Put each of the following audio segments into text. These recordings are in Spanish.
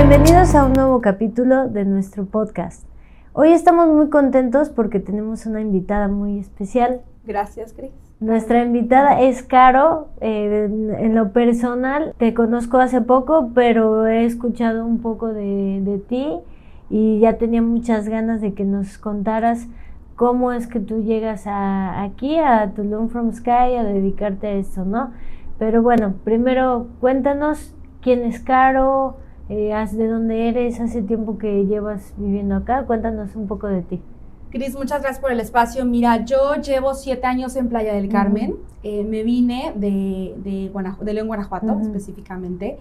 Bienvenidos a un nuevo capítulo de nuestro podcast. Hoy estamos muy contentos porque tenemos una invitada muy especial. Gracias, Cris. Nuestra invitada es Caro. Eh, en, lo personal, te conozco hace poco, pero he escuchado un poco de, de ti y ya tenía muchas ganas de que nos contaras cómo es que tú llegas a, aquí, a Tulum from Sky, a dedicarte a esto, ¿no? Pero bueno, primero cuéntanos quién es Caro, eh, de dónde eres, hace tiempo que llevas viviendo acá, cuéntanos un poco de ti. Cris, muchas gracias por el espacio. Mira, yo llevo siete años en Playa del Carmen. Eh, me vine de, de, de León, Guanajuato, específicamente.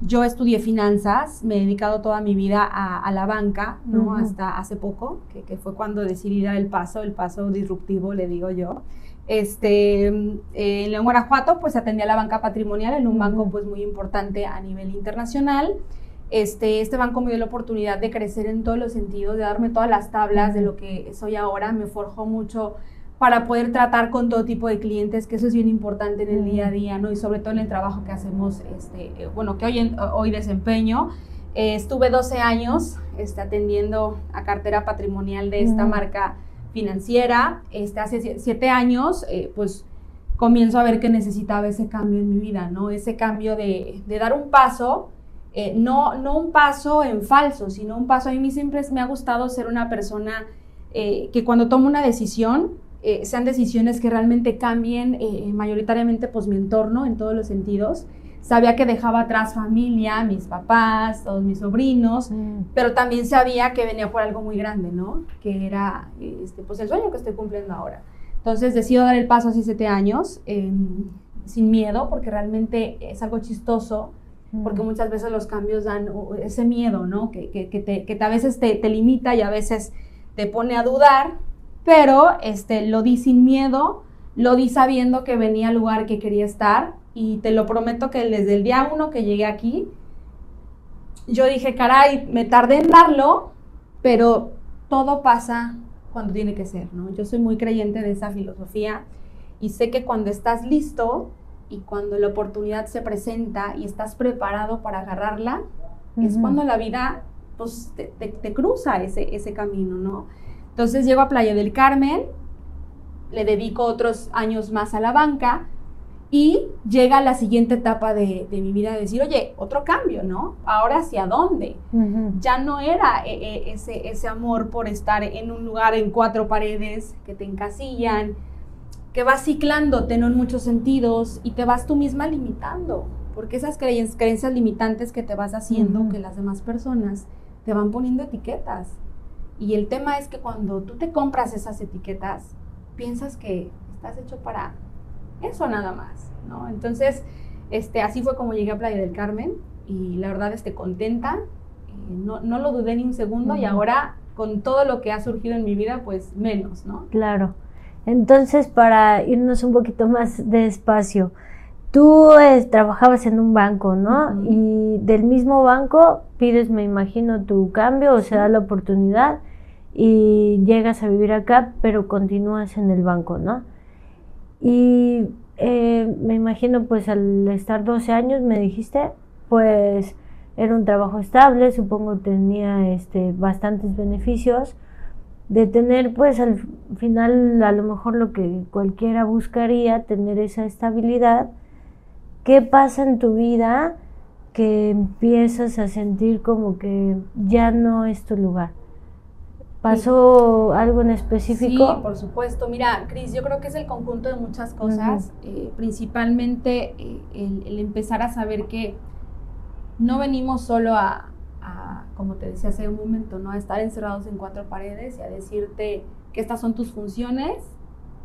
Yo estudié finanzas, me he dedicado toda mi vida a, la banca, ¿no? Hasta hace poco, que, que, fue cuando decidí dar el paso, el paso disruptivo, le digo yo. Este, en León, Guanajuato, pues atendía la banca patrimonial en un banco pues muy importante a nivel internacional. Este, este banco me dio la oportunidad de crecer en todos los sentidos, de darme todas las tablas de lo que soy ahora, me forjó mucho para poder tratar con todo tipo de clientes, que eso es bien importante en el día a día, ¿no? Y sobre todo en el trabajo que hacemos, este, eh, bueno, que hoy, hoy desempeño. Eh, estuve 12 años este, atendiendo a cartera patrimonial de esta marca financiera. Este, hace 7 años, eh, pues comienzo a ver que necesitaba ese cambio en mi vida, ¿no? Ese cambio de, de dar un paso, no, no un paso en falso, sino un paso. A mí siempre me ha gustado ser una persona que cuando tomo una decisión, eh, sean decisiones que realmente cambien eh, mayoritariamente pues mi entorno en todos los sentidos. Sabía que dejaba atrás familia, mis papás, todos mis sobrinos, mm. pero también sabía que venía por algo muy grande, ¿no? Que era este, pues el sueño que estoy cumpliendo ahora. Entonces decido dar el paso hace siete años, em, sin miedo, porque realmente es algo chistoso, porque mm. muchas veces los cambios dan ese miedo, ¿no? Que, que, que, te, que a veces te, te limita y a veces te pone a dudar, pero este, lo di sin miedo, lo di sabiendo que venía al lugar que quería estar y te lo prometo que desde el día uno que llegué aquí, yo dije, caray, me tardé en darlo, pero todo pasa cuando tiene que ser, ¿no? Yo soy muy creyente de esa filosofía y sé que cuando estás listo y cuando la oportunidad se presenta y estás preparado para agarrarla, es cuando la vida pues, te, te, cruza ese, ese camino, ¿no? Entonces llego a Playa del Carmen, le dedico otros años más a la banca y llega la siguiente etapa de, mi vida de decir, oye, otro cambio, ¿no? Ahora hacia dónde? Ya no era eh, eh, ese, ese amor por estar en un lugar en cuatro paredes que te encasillan, que vas ciclándote en muchos sentidos y te vas tú misma limitando, porque esas creencias limitantes que te vas haciendo, que las demás personas te van poniendo etiquetas y el tema es que cuando tú te compras esas etiquetas, piensas que estás hecho para eso nada más, ¿no? Entonces, este, así fue como llegué a Playa del Carmen y la verdad estoy contenta, eh, no, no, lo dudé ni un segundo y ahora con todo lo que ha surgido en mi vida, pues menos, ¿no? Claro. Entonces, para irnos un poquito más despacio, tú eh, trabajabas en un banco, ¿no? Y del mismo banco pides, me imagino, tu cambio o se da la oportunidad y llegas a vivir acá, pero continúas en el banco, ¿no? Y eh, me imagino, pues al estar 12 años, me dijiste, pues era un trabajo estable, supongo tenía este, bastantes beneficios, de tener pues al final a lo mejor lo que cualquiera buscaría, tener esa estabilidad. ¿Qué pasa en tu vida que empiezas a sentir como que ya no es tu lugar? ¿Pasó algo en específico? Sí, por supuesto. Mira, Cris, yo creo que es el conjunto de muchas cosas, eh, principalmente eh, el, empezar a saber que no venimos solo a, como te decía hace un momento, ¿no? a estar encerrados en cuatro paredes y a decirte que estas son tus funciones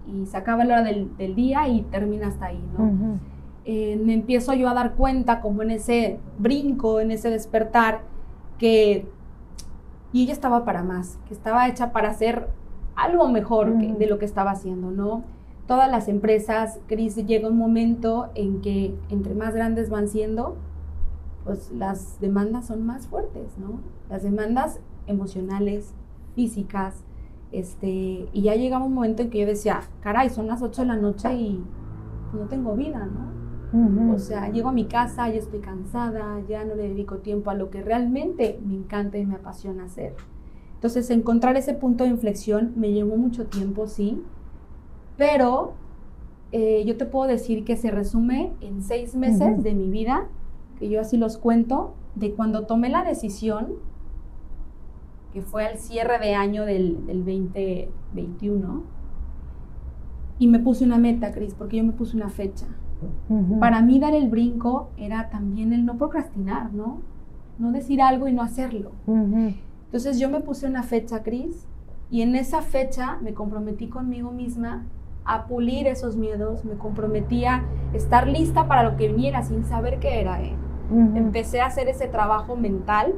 y se acaba la hora del, día y termina hasta ahí, ¿no? Eh, me empiezo yo a dar cuenta como en ese brinco, en ese despertar, que y ella estaba para más, que estaba hecha para hacer algo mejor de lo que estaba haciendo, ¿no? Todas las empresas, Cris, llega un momento en que entre más grandes van siendo, pues las demandas son más fuertes, ¿no? Las demandas emocionales, físicas, este, y ya llegaba un momento en que yo decía, caray, son las 8 de la noche y no tengo vida, ¿no? O sea, llego a mi casa, ya estoy cansada, ya no le dedico tiempo a lo que realmente me encanta y me apasiona hacer. Entonces, encontrar ese punto de inflexión me llevó mucho tiempo, sí, pero eh, yo te puedo decir que se resume en seis meses de mi vida, que yo así los cuento, de cuando tomé la decisión, que fue al cierre de año del, del 2021, y me puse una meta, Cris, porque yo me puse una fecha. Para mí dar el brinco era también el no procrastinar, ¿no? No decir algo y no hacerlo. Entonces yo me puse una fecha, Cris, y en esa fecha me comprometí conmigo misma a pulir esos miedos, me comprometí a estar lista para lo que viniera sin saber qué era. ¿eh? Empecé a hacer ese trabajo mental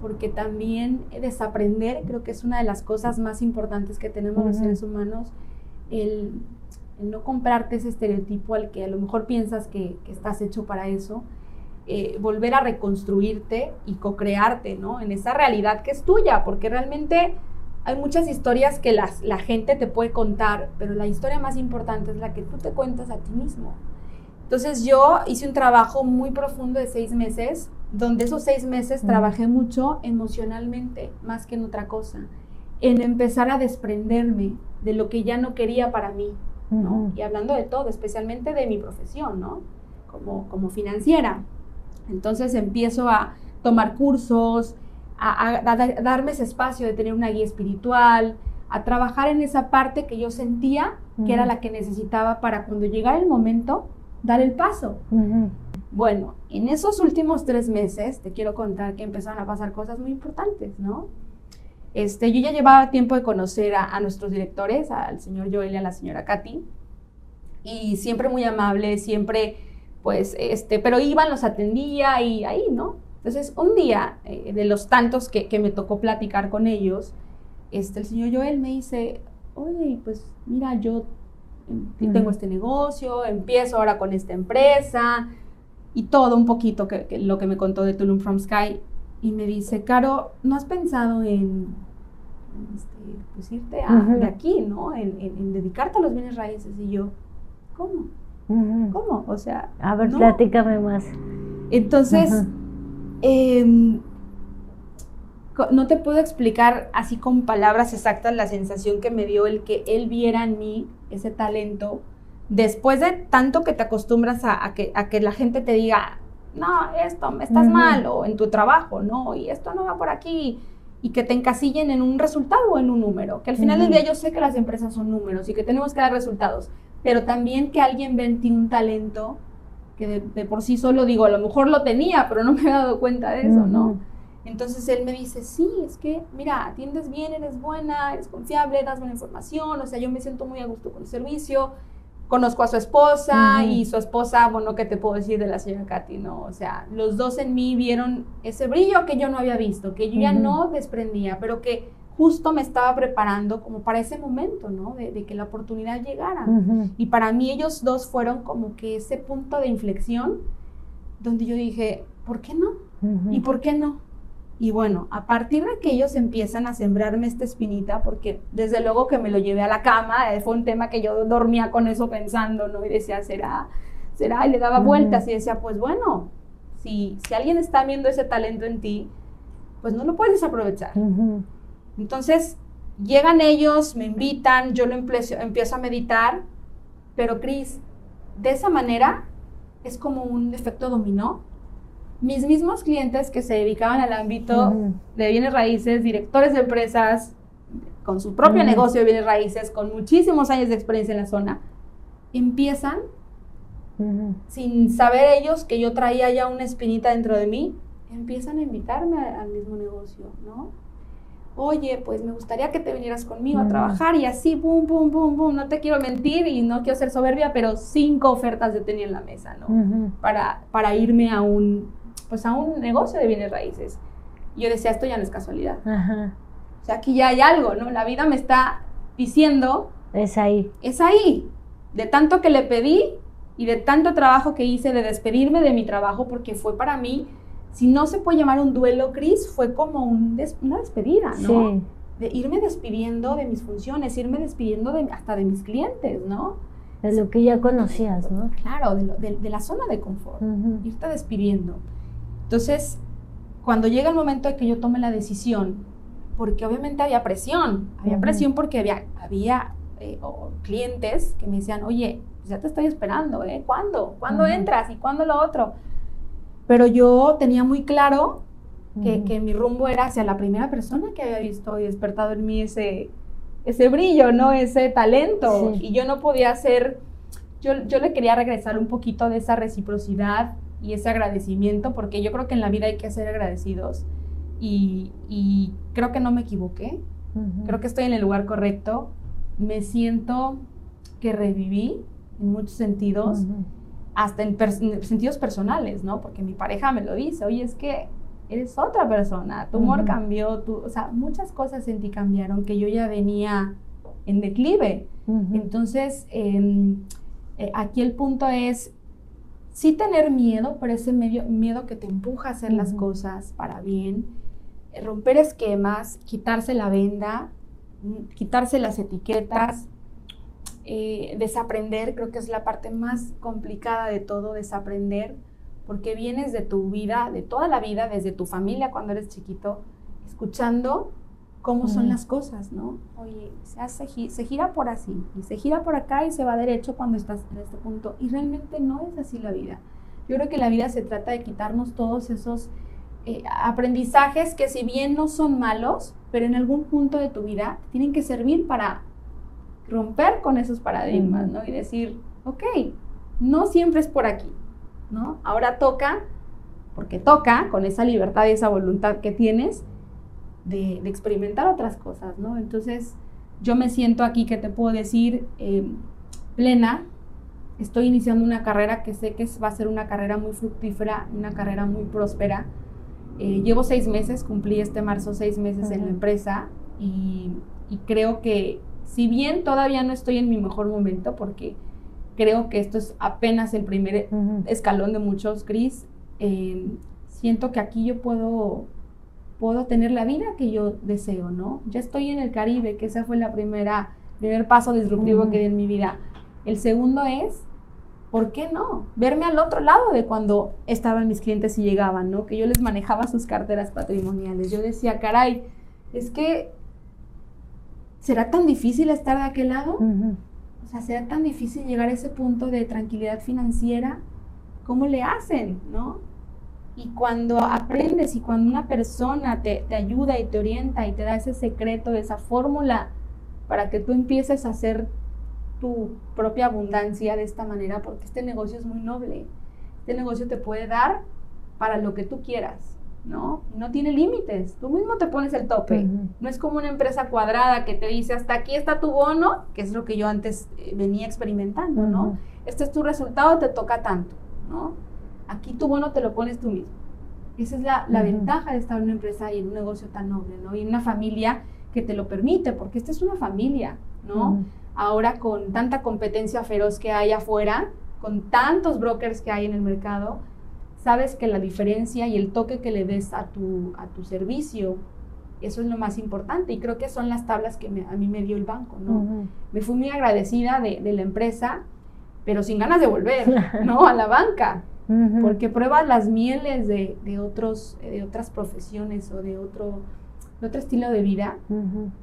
porque también desaprender creo que es una de las cosas más importantes que tenemos los seres humanos, el, no comprarte ese estereotipo al que a lo mejor piensas que, estás hecho para eso, eh, volver a reconstruirte y co-crearte, ¿no? En esa realidad que es tuya, porque realmente hay muchas historias que las, la gente te puede contar, pero la historia más importante es la que tú te cuentas a ti mismo. Entonces yo hice un trabajo muy profundo de seis meses, donde esos seis meses trabajé mucho emocionalmente, más que en otra cosa, en empezar a desprenderme de lo que ya no quería para mí, ¿no? Y hablando de todo, especialmente de mi profesión, ¿no? Como, como financiera. Entonces empiezo a tomar cursos, a, darme ese espacio de tener una guía espiritual, a trabajar en esa parte que yo sentía que era la que necesitaba para cuando llegara el momento, dar el paso. Bueno, en esos últimos tres meses, te quiero contar que empezaron a pasar cosas muy importantes, ¿no? Este, yo ya llevaba tiempo de conocer a, nuestros directores, al señor Joel y a la señora Katy, y siempre muy amable, siempre, pues, este, pero iban, los atendía y ahí, ¿no? Entonces, un día, eh, de los tantos que, me tocó platicar con ellos, este, el señor Joel me dice, oye, pues mira, yo tengo este negocio, empiezo ahora con esta empresa y todo un poquito que, lo que me contó de Tulum from Sky. Y me dice, Caro, ¿no has pensado en, este, pues irte de aquí, ¿no? En, dedicarte a los bienes raíces. Y yo, ¿cómo? ¿Cómo? O sea... A ver, platícame más. Entonces... Em, no te puedo explicar así con palabras exactas la sensación que me dio el que él viera en mí ese talento. Después de tanto que te acostumbras a, que, a que, la gente te diga, no, esto, estás mal, o en tu trabajo, no, y esto no va por aquí, y que te encasillen en un resultado o en un número. Que al final del día yo sé que las empresas son números y que tenemos que dar resultados, pero también que alguien ve en ti un talento que de, por sí solo digo, a lo mejor lo tenía, pero no me he dado cuenta de eso, ¿no? Entonces él me dice, sí, es que, mira, atiendes bien, eres buena, eres confiable, das buena información, o sea, yo me siento muy a gusto con el servicio, conozco a su esposa y su esposa, bueno, ¿qué te puedo decir de la señora Katy? No, o sea, los dos en mí vieron ese brillo que yo no había visto, que yo ya no desprendía, pero que justo me estaba preparando como para ese momento, ¿no? De, que la oportunidad llegara. Y para mí ellos dos fueron como que ese punto de inflexión donde yo dije, ¿por qué no? ¿Y por qué no? Y bueno, a partir de que ellos empiezan a sembrarme esta espinita, porque desde luego que me lo llevé a la cama, eh, fue un tema que yo dormía con eso pensando, ¿no? Y decía, ¿será? ¿Será? Y le daba vueltas y decía, pues bueno, si, si alguien está viendo ese talento en ti, pues no lo puedes desaprovechar. Entonces, llegan ellos, me invitan, yo lo empiezo, empiezo a meditar, pero Cris, de esa manera es como un efecto dominó. Mis mismos clientes que se dedicaban al ámbito de bienes raíces, directores de empresas, con su propio negocio de bienes raíces, con muchísimos años de experiencia en la zona, empiezan, sin saber ellos que yo traía ya una espinita dentro de mí, empiezan a invitarme al mismo negocio, ¿no? oye, pues me gustaría que te vinieras conmigo a trabajar y así, boom, boom, boom, boom, no te quiero mentir y no quiero ser soberbia, pero cinco ofertas yo tenía en la mesa, ¿no? para, para irme a un, pues a un negocio de bienes raíces. Y yo decía, esto ya no es casualidad. O sea, aquí ya hay algo, ¿no? La vida me está diciendo... Es ahí. Es ahí. De tanto que le pedí y de tanto trabajo que hice de despedirme de mi trabajo, porque fue para mí si no se puede llamar un duelo, Cris, fue como una despedida, ¿no? De irme despidiendo de mis funciones, irme despidiendo de, hasta de mis clientes, ¿no? De lo que ya conocías, ¿no? Claro, de, la zona de confort, irte despidiendo. Entonces, cuando llega el momento de que yo tome la decisión, porque obviamente había presión, había presión porque había, había eh, clientes que me decían, oye, pues ya te estoy esperando, ¿eh? ¿Cuándo? ¿Cuándo entras? ¿Y cuándo lo otro? Pero yo tenía muy claro que, mi rumbo era hacia la primera persona que había visto y despertado en mí ese, ese brillo, ¿no? Ese talento. Y yo no podía hacer, yo, yo le quería regresar un poquito de esa reciprocidad y ese agradecimiento, porque yo creo que en la vida hay que ser agradecidos. Y, y creo que no me equivoqué, creo que estoy en el lugar correcto, me siento que reviví en muchos sentidos, hasta en, en, sentidos personales, ¿no? Porque mi pareja me lo dice, oye, es que eres otra persona, tu humor cambió, tu, o sea, muchas cosas en ti cambiaron que yo ya venía en declive. Entonces, em, eh, aquí el punto es sí tener miedo, pero ese medio, miedo que te empuja a hacer las cosas para bien, eh, romper esquemas, quitarse la venda, mm, quitarse las etiquetas, eh, desaprender, creo que es la parte más complicada de todo, desaprender porque vienes de tu vida, de toda la vida, desde tu familia cuando eres chiquito, escuchando cómo son las cosas, ¿no? Oye, se, hace, se gira por así, y se gira por acá y se va derecho cuando estás en este punto. Y realmente no es así la vida. Yo creo que la vida se trata de quitarnos todos esos eh, aprendizajes que si bien no son malos, pero en algún punto de tu vida tienen que servir para romper con esos paradigmas, ¿no? Y decir, ok, no siempre es por aquí, ¿no? Ahora toca, porque toca, con esa libertad y esa voluntad que tienes, de, experimentar otras cosas, ¿no? Entonces, yo me siento aquí que te puedo decir em, plena, estoy iniciando una carrera que sé que va a ser una carrera muy fructífera, una carrera muy próspera. Eh, llevo seis meses, cumplí este marzo seis meses en la empresa y, creo que si bien todavía no estoy en mi mejor momento, porque creo que esto es apenas el primer escalón de muchos, Cris. Eh, siento que aquí yo puedo, puedo tener la vida que yo deseo, ¿no? Ya estoy en el Caribe, que esa fue la primera, primer paso disruptivo que di en mi vida. El segundo es, ¿por qué no? Verme al otro lado de cuando estaban mis clientes y llegaban, ¿no? Que yo les manejaba sus carteras patrimoniales. Yo decía, caray, es que, ¿será tan difícil estar de aquel lado? sea, será tan difícil llegar a ese punto de tranquilidad financiera, ¿cómo le hacen, no? Y cuando aprendes y cuando una persona te, te ayuda y te orienta y te da ese secreto, esa fórmula para que tú empieces a hacer tu propia abundancia de esta manera, porque este negocio es muy noble. Este negocio te puede dar para lo que tú quieras. ¿no? No tiene límites, tú mismo te pones el tope. No es como una empresa cuadrada que te dice, hasta aquí está tu bono, que es lo que yo antes eh, venía experimentando, ¿no? Este es tu resultado, te toca tanto, ¿no? Aquí tu bono te lo pones tú mismo. Esa es la, ventaja de estar en una empresa y en un negocio tan noble, ¿no? Y en una familia que te lo permite, porque esta es una familia, ¿no? Ahora con tanta competencia feroz que hay afuera, con tantos brokers que hay en el mercado, sabes que la diferencia y el toque que le des a tu, a tu servicio, eso es lo más importante. Y creo que son las tablas que a mí me dio el banco, ¿no? Me fui muy agradecida de, la empresa, pero sin ganas de volver, ¿no? A la banca. Porque pruebas las mieles de, otros, de otras profesiones o de otro, otro estilo de vida.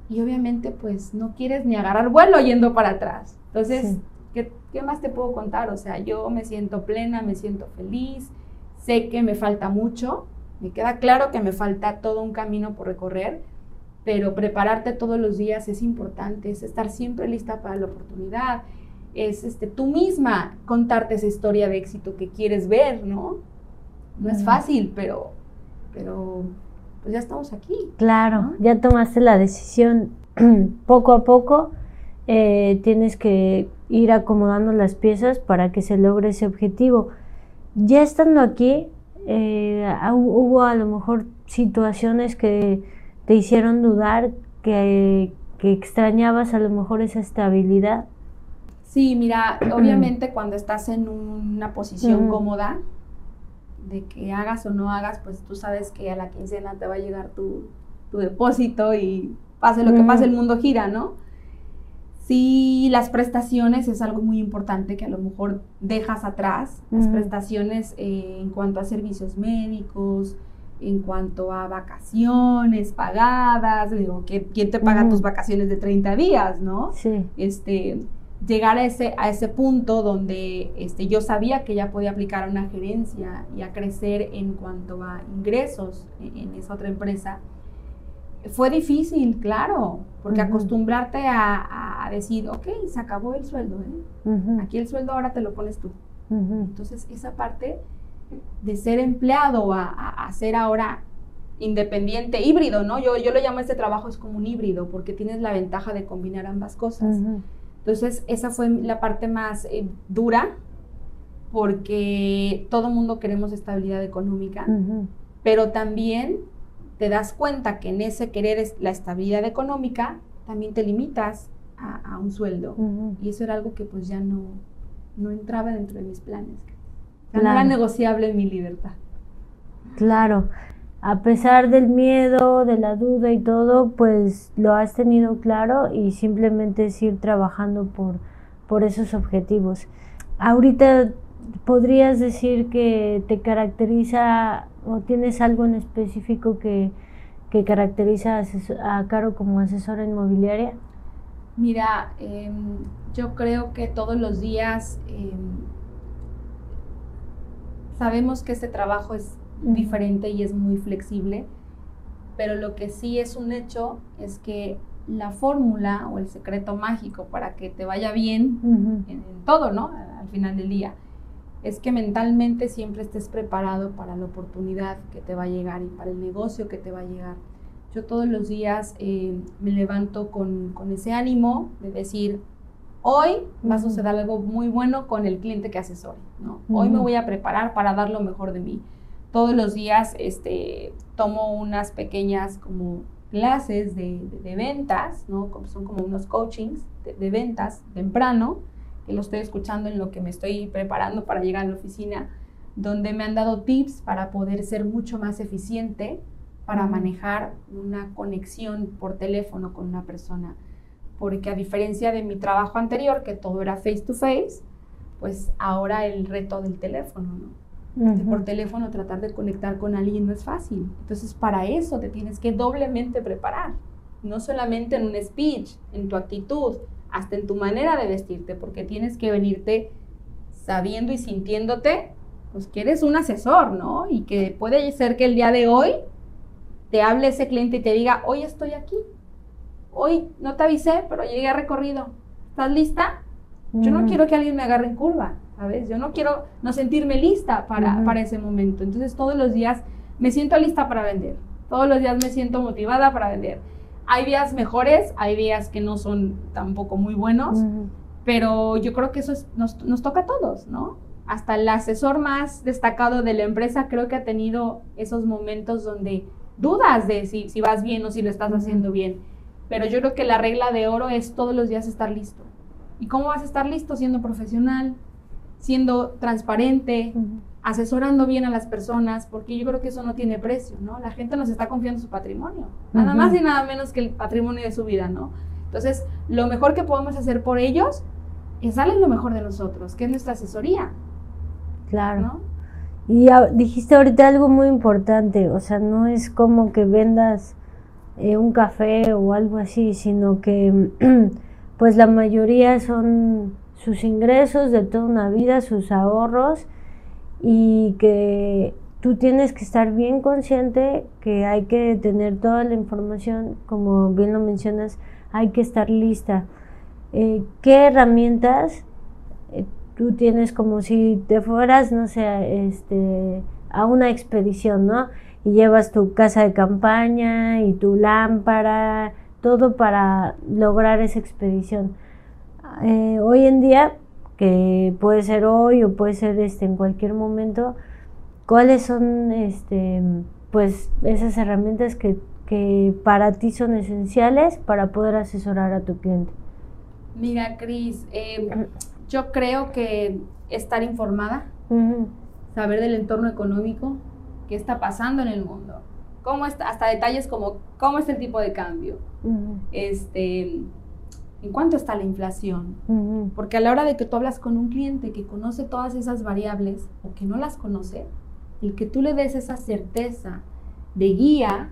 Y obviamente, pues, no quieres ni agarrar vuelo yendo para atrás. Entonces, ¿qué, ¿qué más te puedo contar? O sea, yo me siento plena, me siento feliz, Sé que me falta mucho, me queda claro que me falta todo un camino por recorrer, pero prepararte todos los días es importante, es estar siempre lista para la oportunidad, es este, tú misma contarte esa historia de éxito que quieres ver, ¿no? No es fácil, pero, pero pues ya estamos aquí. Claro, ya tomaste la decisión poco a poco. Eh, tienes que ir acomodando las piezas para que se logre ese objetivo ya estando aquí, eh, hubo a lo mejor situaciones que te hicieron dudar, que, extrañabas a lo mejor esa estabilidad. Sí, mira, obviamente cuando estás en una posición cómoda, de que hagas o no hagas, pues tú sabes que a la quincena te va a llegar tu, depósito y pase lo que pase, el mundo gira, ¿no? Sí, las prestaciones es algo muy importante que a lo mejor dejas atrás. Las prestaciones eh, en cuanto a servicios médicos, en cuanto a vacaciones pagadas, digo, ¿quién te paga tus vacaciones de 30 días, no? Sí. Este, llegar a ese, a ese punto donde este, yo sabía que ya podía aplicar a una gerencia y a crecer en cuanto a ingresos en esa otra empresa fue difícil, claro, porque acostumbrarte a, decir, ok, se acabó el sueldo, ¿eh? aquí el sueldo ahora te lo pones tú. Entonces, esa parte de ser empleado a, a, ser ahora independiente, híbrido, ¿no? Yo, yo lo llamo este trabajo es como un híbrido, porque tienes la ventaja de combinar ambas cosas. Entonces, esa fue la parte más eh, dura, porque todo mundo queremos estabilidad económica, pero también te das cuenta que en ese querer la estabilidad económica, también te limitas a, un sueldo. Y eso era algo que pues ya no, no entraba dentro de mis planes. No era negociable mi libertad. Claro. A pesar del miedo, de la duda y todo, pues lo has tenido claro y simplemente es ir trabajando por, por esos objetivos. Ahorita podrías decir que te caracteriza o tienes algo en específico que, caracteriza a, Caro como asesora inmobiliaria? Mira, em, yo creo que todos los días em, sabemos que este trabajo es diferente y es muy flexible, pero lo que sí es un hecho es que la fórmula o el secreto mágico para que te vaya bien en, todo, ¿no? Al final del día, es que mentalmente siempre estés preparado para la oportunidad que te va a llegar y para el negocio que te va a llegar. Yo todos los días eh, me levanto con, ese ánimo de decir, hoy va a suceder algo muy bueno con el cliente que asesore, ¿no? Hoy me voy a preparar para dar lo mejor de mí. Todos los días este, tomo unas pequeñas como clases de, ventas, ¿no? Son como unos coachings de, de ventas temprano, que lo estoy escuchando en lo que me estoy preparando para llegar a la oficina, donde me han dado tips para poder ser mucho más eficiente para manejar una conexión por teléfono con una persona. Porque a diferencia de mi trabajo anterior, que todo era face to face, pues ahora el reto del teléfono, ¿no? Por teléfono tratar de conectar con alguien no es fácil. Entonces para eso te tienes que doblemente preparar. No solamente en un speech, en tu actitud, hasta en tu manera de vestirte, porque tienes que venirte sabiendo y sintiéndote, pues que eres un asesor, ¿no? Y que puede ser que el día de hoy te hable ese cliente y te diga, hoy estoy aquí, hoy no te avisé, pero llegué a recorrido, ¿estás lista? Yo no quiero que alguien me agarre en curva, ¿sabes? Yo no quiero no sentirme lista para, para ese momento. Entonces todos los días me siento lista para vender, todos los días me siento motivada para vender hay días mejores, hay días que no son tampoco muy buenos, pero yo creo que eso nos, nos, toca a todos, ¿no? Hasta el asesor más destacado de la empresa creo que ha tenido esos momentos donde dudas de si, si vas bien o si lo estás haciendo bien. Pero yo creo que la regla de oro es todos los días estar listo. ¿Y cómo vas a estar listo? Siendo profesional, siendo transparente, asesorando bien a las personas, porque yo creo que eso no tiene precio, ¿no? La gente nos está confiando su patrimonio, nada más y nada menos que el patrimonio de su vida, ¿no? Entonces, lo mejor que podemos hacer por ellos es darles lo mejor de nosotros, que es nuestra asesoría. Claro. ¿no? Y dijiste ahorita algo muy importante, o sea, no es como que vendas eh, un café o algo así, sino que pues la mayoría son sus ingresos de toda una vida, sus ahorros y que tú tienes que estar bien consciente que hay que tener toda la información, como bien lo mencionas, hay que estar lista. Eh, ¿Qué herramientas eh, tú tienes como si te fueras, no sé, este, a una expedición, ¿no? Y llevas tu casa de campaña y tu lámpara, todo para lograr esa expedición. Eh, hoy en día que puede ser hoy o puede ser este en cualquier momento, ¿cuáles son este pues esas herramientas que, para ti son esenciales para poder asesorar a tu cliente? Mira, Cris, em, yo creo que estar informada, saber del entorno económico, qué está pasando en el mundo, cómo está, hasta detalles como cómo es el tipo de cambio, este, ¿En cuánto está la inflación? Porque a la hora de que tú hablas con un cliente que conoce todas esas variables o que no las conoce, el que tú le des esa certeza de guía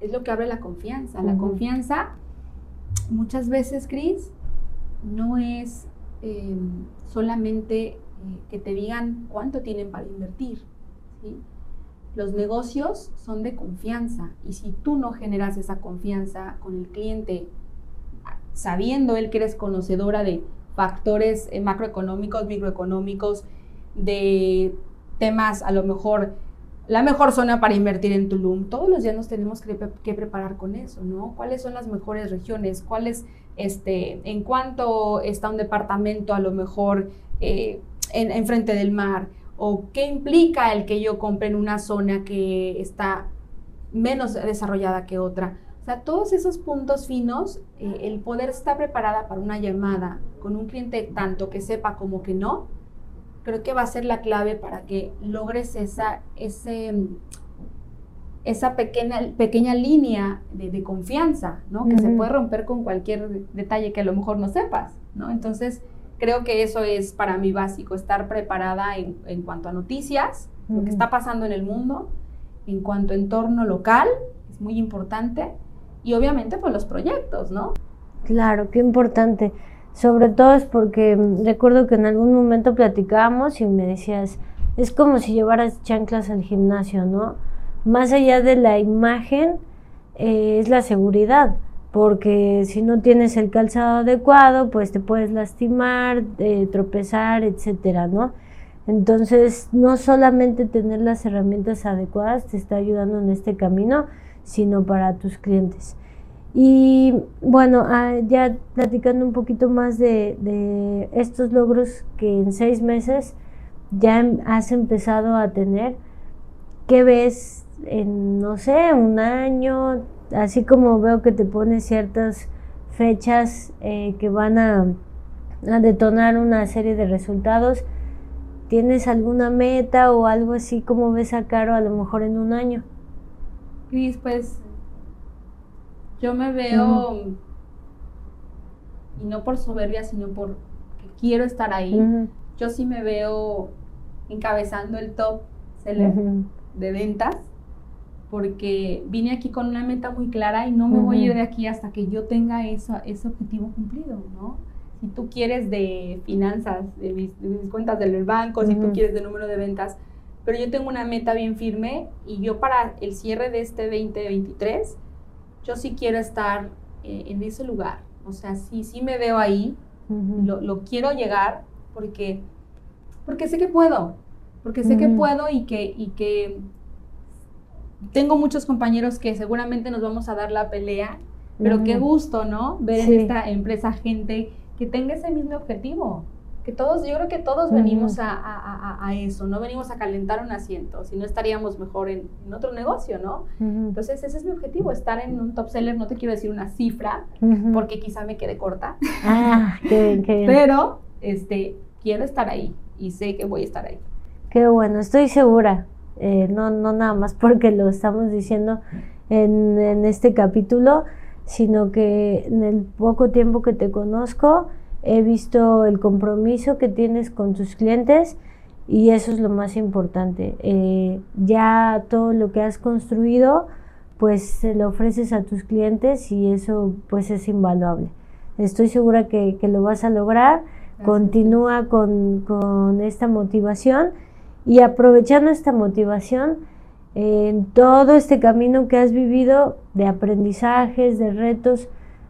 es lo que abre la confianza. La confianza, muchas veces, Cris, no es em, solamente eh, que te digan cuánto tienen para invertir. Los negocios son de confianza y si tú no generas esa confianza con el cliente, sabiendo él que eres conocedora de factores eh, macroeconómicos, microeconómicos, de temas a lo mejor la mejor zona para invertir en Tulum. Todos los días nos tenemos que, preparar con eso, ¿no? ¿Cuáles son las mejores regiones? ¿Cuáles, este, en cuánto está un departamento a lo mejor eh, en, frente del mar? ¿O qué implica el que yo compre en una zona que está menos desarrollada que otra? O sea, todos esos puntos finos, eh, el poder estar preparada para una llamada con un cliente tanto que sepa como que no, creo que va a ser la clave para que logres esa, ese, esa pequeña, pequeña línea de, confianza, ¿no? Que se puede romper con cualquier detalle que a lo mejor no sepas, ¿no? Entonces, creo que eso es para mí básico, estar preparada en, en cuanto a noticias, lo que está pasando en el mundo, en cuanto a entorno local, es muy importante, y obviamente pues los proyectos, ¿no? Claro, qué importante. Sobre todo es porque mm, recuerdo que en algún momento platicábamos y me decías, es como si llevaras chanclas al gimnasio, ¿no? Más allá de la imagen, eh, es la seguridad, porque si no tienes el calzado adecuado, pues te puedes lastimar, eh, tropezar, etcétera, ¿no? Entonces, no solamente tener las herramientas adecuadas te está ayudando en este camino, sino para tus clientes. Y bueno, ah, ya platicando un poquito más de, estos logros que en seis meses ya em, has empezado a tener, ¿qué ves en, no sé, un año? Así como veo que te pones ciertas fechas eh, que van a, a, detonar una serie de resultados. ¿Tienes alguna meta o algo así como ves a Caro a lo mejor en un año? Cris, pues yo me veo, y no por soberbia, sino por que quiero estar ahí. Yo sí me veo encabezando el top seller de ventas, porque vine aquí con una meta muy clara y no me voy a ir de aquí hasta que yo tenga eso, ese objetivo cumplido, ¿no? Si tú quieres de finanzas, de mis, cuentas del banco, si tú quieres de número de ventas, pero yo tengo una meta bien firme y yo para el cierre de este 2023 yo sí quiero estar eh, en ese lugar. O sea, sí, sí me veo ahí, lo, quiero llegar porque, porque sé que puedo, porque sé que puedo y que, y que tengo muchos compañeros que seguramente nos vamos a dar la pelea, pero qué gusto, ¿no? Ver en esta empresa gente que tenga ese mismo objetivo que todos, yo creo que todos venimos a, eso, no venimos a calentar un asiento, si no estaríamos mejor en, otro negocio, ¿no? Entonces ese es mi objetivo, estar en un top seller, no te quiero decir una cifra, porque quizá me quede corta, ah, qué bien, qué bien. pero este, quiero estar ahí y sé que voy a estar ahí. Qué bueno, estoy segura, eh, no, no nada más porque lo estamos diciendo en, en este capítulo, sino que en el poco tiempo que te conozco, he visto el compromiso que tienes con tus clientes y eso es lo más importante. Eh, ya todo lo que has construido, pues se lo ofreces a tus clientes y eso pues es invaluable. Estoy segura que, lo vas a lograr. Continúa con, con, esta motivación y aprovechando esta motivación en todo este camino que has vivido de aprendizajes, de retos,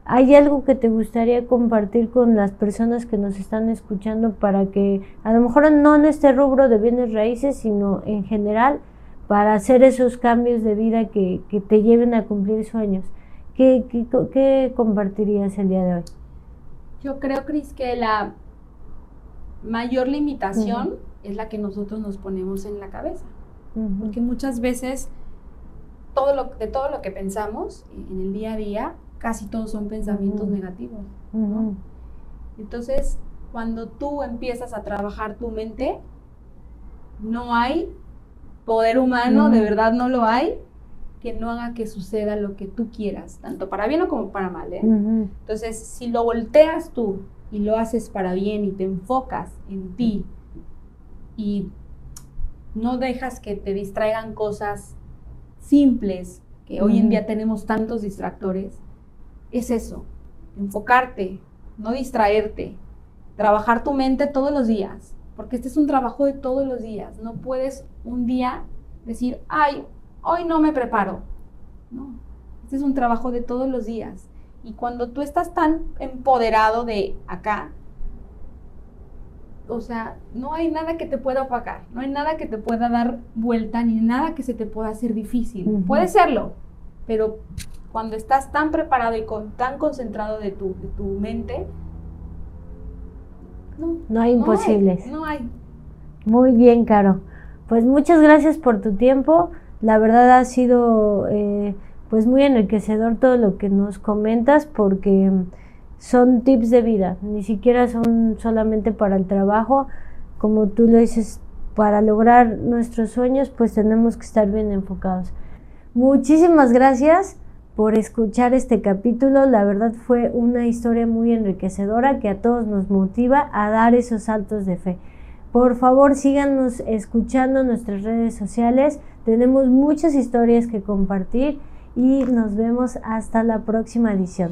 ¿Hay algo que te gustaría compartir con las personas que nos están escuchando para que, a lo mejor no en este rubro de bienes raíces, sino en general, para hacer esos cambios de vida que, te lleven a cumplir sueños? ¿Qué, qué, compartirías el día de hoy? Yo creo, Cris, que la mayor limitación es la que nosotros nos ponemos en la cabeza. Porque muchas veces todo lo, de todo lo que pensamos en el día a día, casi todos son pensamientos negativos. Entonces, cuando tú empiezas a trabajar tu mente, no hay poder humano, de verdad no lo hay, que no haga que suceda lo que tú quieras, tanto para bien o como para mal. ¿eh? Entonces, si lo volteas tú y lo haces para bien y te enfocas en ti y no dejas que te distraigan cosas simples, que hoy en día tenemos tantos distractores, es eso, enfocarte, no distraerte, trabajar tu mente todos los días, porque este es un trabajo de todos los días. No puedes un día decir, ay, hoy no me preparo. No, este es un trabajo de todos los días. Y cuando tú estás tan empoderado de acá, o sea, no hay nada que te pueda opacar, no hay nada que te pueda dar vuelta, ni nada que se te pueda hacer difícil. Puede serlo, pero cuando estás tan preparado y con, tan concentrado de tu, de tu mente, no, hay imposibles. No hay, Muy bien, Caro. Pues muchas gracias por tu tiempo. La verdad ha sido eh, pues muy enriquecedor todo lo que nos comentas porque son tips de vida, ni siquiera son solamente para el trabajo, como tú lo dices, para lograr nuestros sueños pues tenemos que estar bien enfocados. Muchísimas gracias por escuchar este capítulo. La verdad fue una historia muy enriquecedora que a todos nos motiva a dar esos saltos de fe. Por favor, síganos escuchando en nuestras redes sociales. Tenemos muchas historias que compartir y nos vemos hasta la próxima edición.